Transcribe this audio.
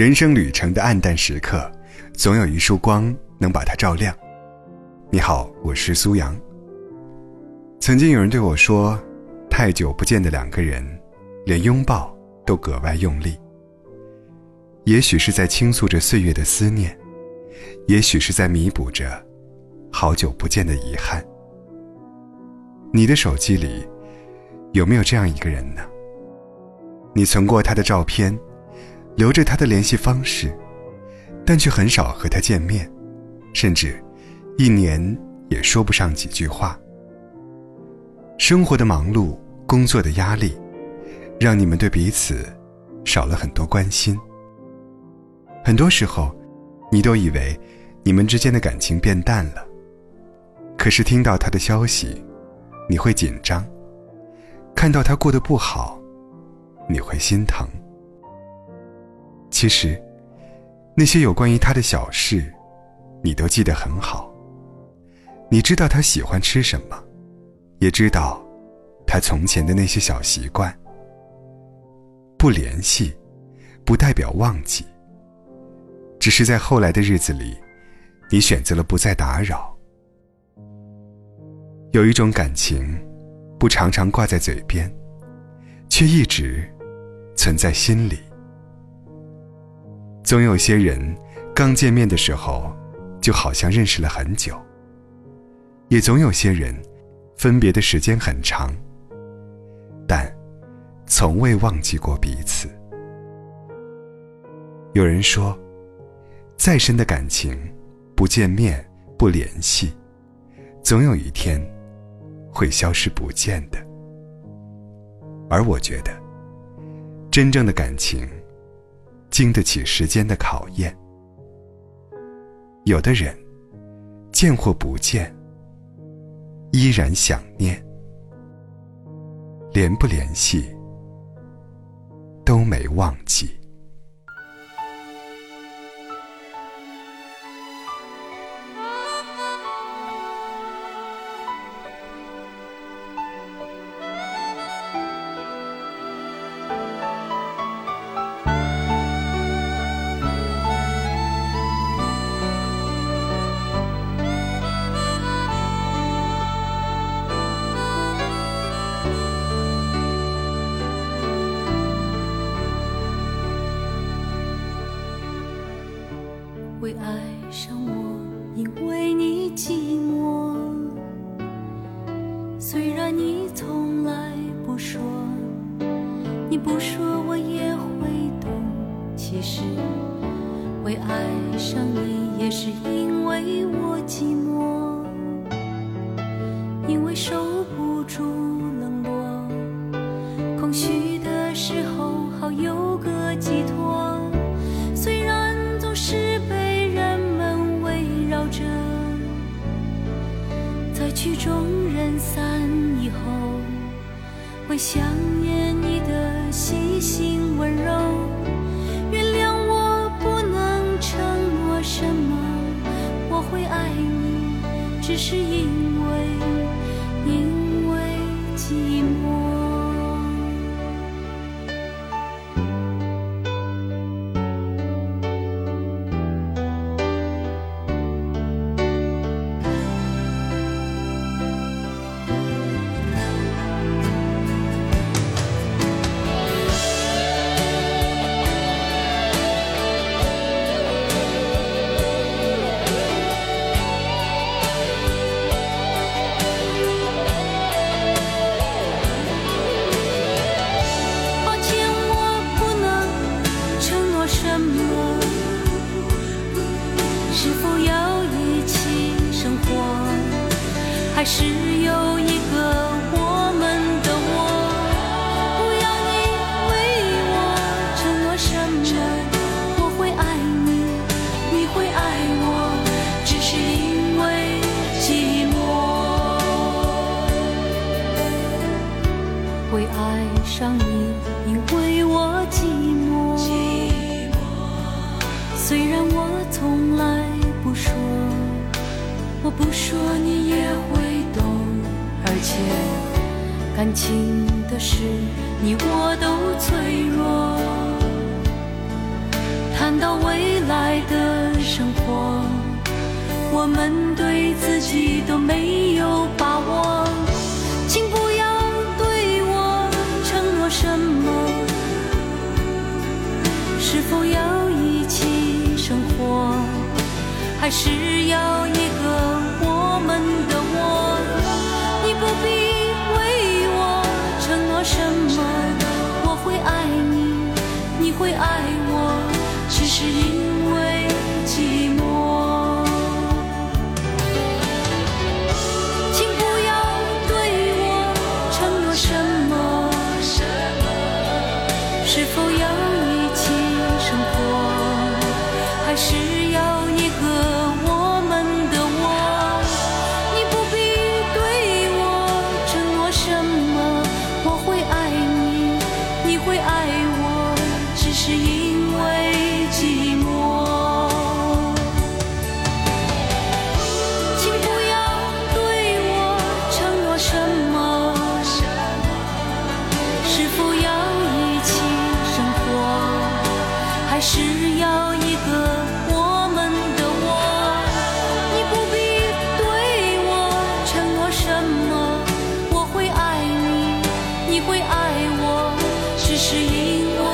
人生旅程的暗淡时刻，总有一束光能把它照亮。你好，我是苏阳。曾经有人对我说：“太久不见的两个人，连拥抱都格外用力。”也许是在倾诉着岁月的思念，也许是在弥补着好久不见的遗憾。你的手机里有没有这样一个人呢？你存过他的照片，留着他的联系方式，但却很少和他见面，甚至一年也说不上几句话。生活的忙碌，工作的压力，让你们对彼此少了很多关心。很多时候，你都以为你们之间的感情变淡了，可是听到他的消息。你会紧张，看到他过得不好，你会心疼。其实，那些有关于他的小事，你都记得很好。你知道他喜欢吃什么，也知道他从前的那些小习惯。不联系，不代表忘记，只是在后来的日子里，你选择了不再打扰。有一种感情，不常常挂在嘴边，却一直存在心里。总有些人刚见面的时候，就好像认识了很久；也总有些人分别的时间很长，但从未忘记过彼此。有人说，再深的感情，不见面不联系，总有一天。会消失不见的，而我觉得，真正的感情，经得起时间的考验。有的人，见或不见，依然想念，联不联系，都没忘记。会爱上我，因为你寂寞。虽然你从来不说，你不说我也会懂。其实会爱上你，也是因为我寂寞，曲终人散以后，会想念你的细心温柔。原谅我不能承诺什么，我会爱你，只是因为，因为寂寞。会爱上你，因为我寂寞。寂寞虽然我从来不说，我不说你也会懂，而且感情的事，你我都脆弱。谈到未来的生活，我们对自己都没有。是要一个我们的窝你不必对我承诺什么我会爱你你会爱我只是因为